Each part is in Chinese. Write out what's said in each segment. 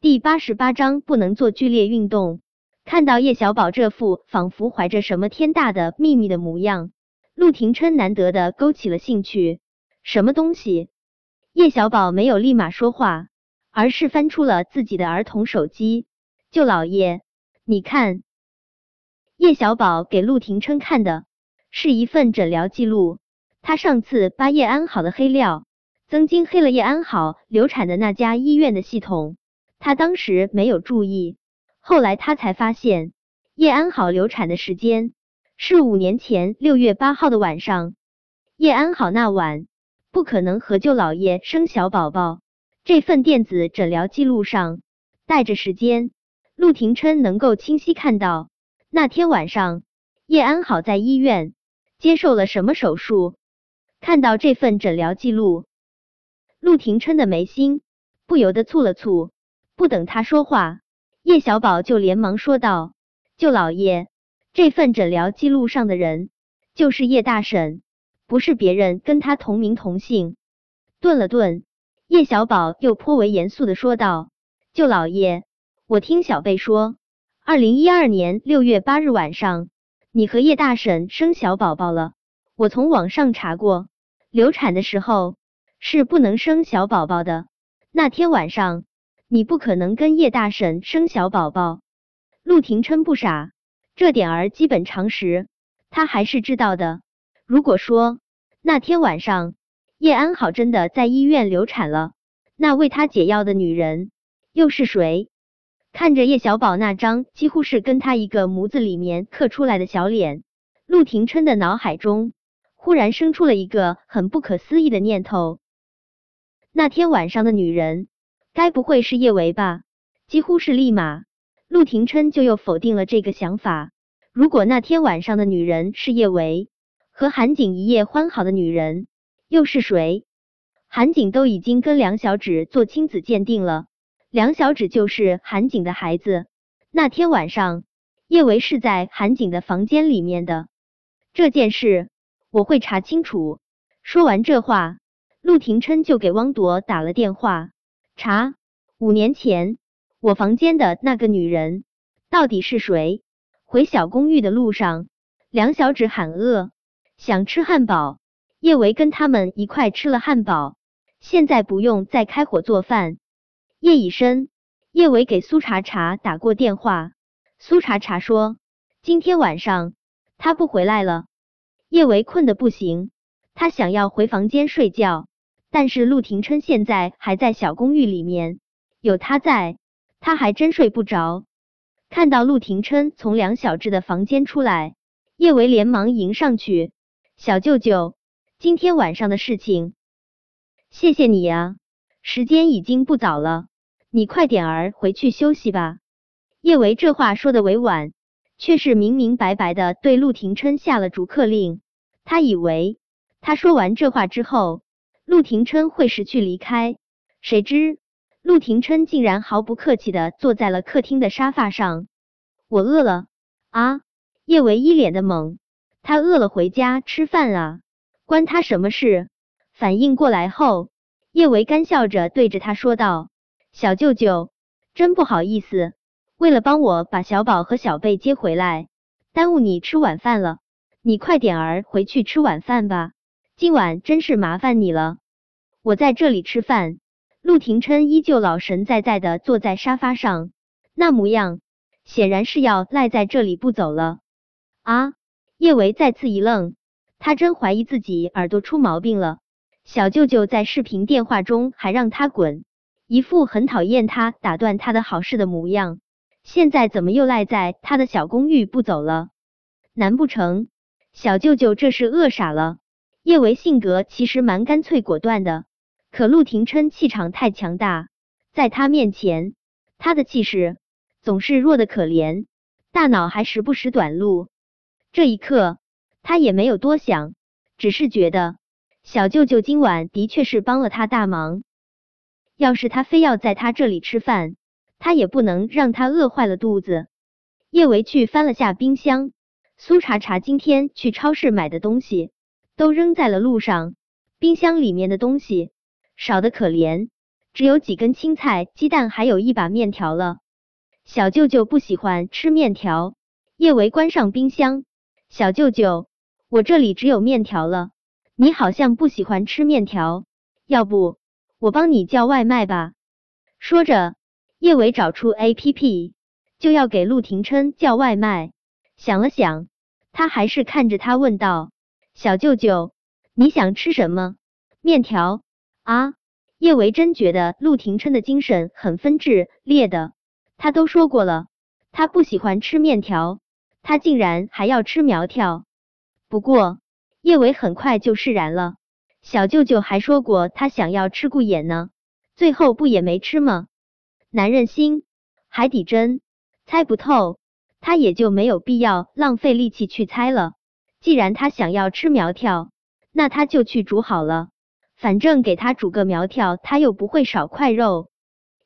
第八十八章不能做剧烈运动。看到叶小宝这副仿佛怀着什么天大的秘密的模样，陆廷琛难得的勾起了兴趣。什么东西？叶小宝没有立马说话，而是翻出了自己的儿童手机。舅老爷，你看。叶小宝给陆廷琛看的是一份诊疗记录，他上次扒叶安好的黑料，曾经黑了叶安好流产的那家医院的系统。他当时没有注意，后来他才发现叶安好流产的时间是五年前六月八号的晚上。叶安好那晚不可能和舅老爷生小宝宝。这份电子诊疗记录上带着时间，陆廷琛能够清晰看到那天晚上叶安好在医院接受了什么手术。看到这份诊疗记录，陆廷琛的眉心不由得蹙了蹙。不等他说话，叶小宝就连忙说道：“舅老爷，这份诊疗记录上的人就是叶大婶，不是别人，跟他同名同姓。”顿了顿，叶小宝又颇为严肃的说道：“舅老爷，我听小贝说，二零一二年六月八日晚上，你和叶大婶生小宝宝了。我从网上查过，流产的时候是不能生小宝宝的。那天晚上。”你不可能跟叶大婶生小宝宝。陆廷琛不傻，这点儿基本常识他还是知道的。如果说那天晚上叶安好真的在医院流产了，那为他解药的女人又是谁？看着叶小宝那张几乎是跟他一个模子里面刻出来的小脸，陆廷琛的脑海中忽然生出了一个很不可思议的念头：那天晚上的女人。该不会是叶维吧？几乎是立马，陆廷琛就又否定了这个想法。如果那天晚上的女人是叶维，和韩景一夜欢好的女人又是谁？韩景都已经跟梁小芷做亲子鉴定了，梁小芷就是韩景的孩子。那天晚上，叶维是在韩景的房间里面的。这件事我会查清楚。说完这话，陆廷琛就给汪铎打了电话。查五年前我房间的那个女人到底是谁？回小公寓的路上，梁小芷喊饿，想吃汉堡。叶维跟他们一块吃了汉堡，现在不用再开火做饭。夜已深，叶维给苏茶茶打过电话，苏茶茶说今天晚上他不回来了。叶维困得不行，他想要回房间睡觉。但是陆廷琛现在还在小公寓里面，有他在，他还真睡不着。看到陆廷琛从梁小志的房间出来，叶维连忙迎上去：“小舅舅，今天晚上的事情，谢谢你啊！时间已经不早了，你快点儿回去休息吧。”叶维这话说的委婉，却是明明白白的对陆廷琛下了逐客令。他以为他说完这话之后。陆廷琛会识趣离开，谁知陆廷琛竟然毫不客气的坐在了客厅的沙发上。我饿了啊！叶维一脸的懵，他饿了回家吃饭啊，关他什么事？反应过来后，叶维干笑着对着他说道：“小舅舅，真不好意思，为了帮我把小宝和小贝接回来，耽误你吃晚饭了。你快点儿回去吃晚饭吧。”今晚真是麻烦你了，我在这里吃饭。陆廷琛依旧老神在在的坐在沙发上，那模样显然是要赖在这里不走了。啊！叶维再次一愣，他真怀疑自己耳朵出毛病了。小舅舅在视频电话中还让他滚，一副很讨厌他打断他的好事的模样，现在怎么又赖在他的小公寓不走了？难不成小舅舅这是饿傻了？叶维性格其实蛮干脆果断的，可陆廷琛气场太强大，在他面前，他的气势总是弱的可怜，大脑还时不时短路。这一刻，他也没有多想，只是觉得小舅舅今晚的确是帮了他大忙。要是他非要在他这里吃饭，他也不能让他饿坏了肚子。叶维去翻了下冰箱，苏茶茶今天去超市买的东西。都扔在了路上，冰箱里面的东西少的可怜，只有几根青菜、鸡蛋，还有一把面条了。小舅舅不喜欢吃面条。叶维关上冰箱，小舅舅，我这里只有面条了。你好像不喜欢吃面条，要不我帮你叫外卖吧？说着，叶维找出 A P P，就要给陆廷琛叫外卖。想了想，他还是看着他问道：“小舅舅，你想吃什么？面条啊？”叶维真觉得陆廷琛的精神很分治裂的。他都说过了，他不喜欢吃面条，他竟然还要吃苗条。不过。叶伟很快就释然了，小舅舅还说过他想要吃顾眼呢，最后不也没吃吗？男人心，海底针，猜不透，他也就没有必要浪费力气去猜了。既然他想要吃苗条，那他就去煮好了，反正给他煮个苗条，他又不会少块肉。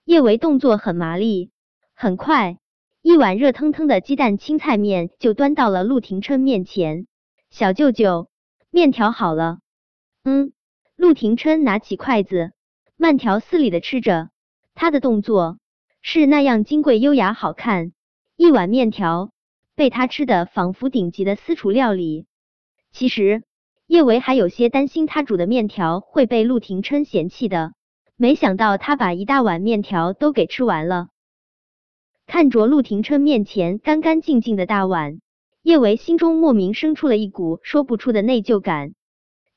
叶维动作很麻利，很快，一碗热腾腾的鸡蛋青菜面就端到了陆廷琛面前，小舅舅。面条好了，嗯，陆廷琛拿起筷子，慢条斯理的吃着，他的动作是那样金贵优雅好看。一碗面条被他吃的仿佛顶级的私厨料理。其实叶维还有些担心他煮的面条会被陆廷琛嫌弃的，没想到他把一大碗面条都给吃完了。看着陆廷琛面前干干净净的大碗。叶维心中莫名生出了一股说不出的内疚感。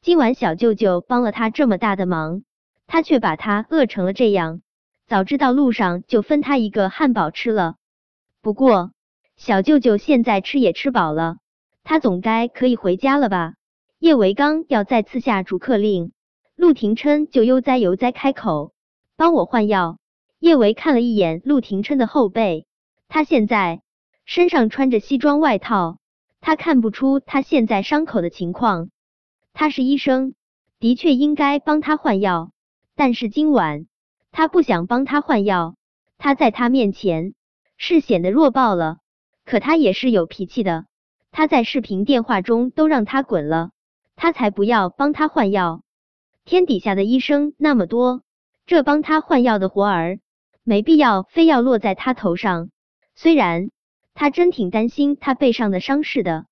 今晚小舅舅帮了他这么大的忙，他却把他饿成了这样。早知道路上就分他一个汉堡吃了。不过小舅舅现在吃也吃饱了，他总该可以回家了吧？叶维刚要再次下逐客令，陆廷琛就悠哉悠哉开口：“帮我换药。”叶维看了一眼陆廷琛的后背，他现在。身上穿着西装外套，他看不出他现在伤口的情况。他是医生，的确应该帮他换药，但是今晚他不想帮他换药。他在他面前是显得弱爆了，可他也是有脾气的。他在视频电话中都让他滚了，他才不要帮他换药。天底下的医生那么多，这帮他换药的活儿没必要非要落在他头上。虽然。他真挺担心他背上的伤势的，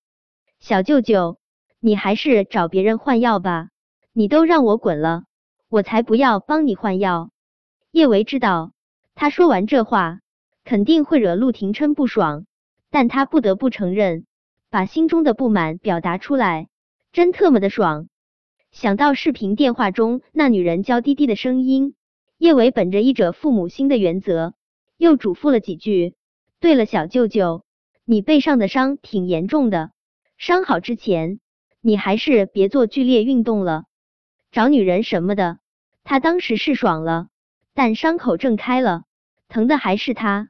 小舅舅，你还是找别人换药吧。你都让我滚了，我才不要帮你换药。叶维知道，他说完这话肯定会惹陆廷琛不爽，但他不得不承认，把心中的不满表达出来，真特么的爽。想到视频电话中那女人娇滴滴的声音，叶维本着医者父母心的原则，又嘱咐了几句。对了，小舅舅，你背上的伤挺严重的，伤好之前，你还是别做剧烈运动了，找女人什么的。他当时是爽了，但伤口正开了，疼的还是他。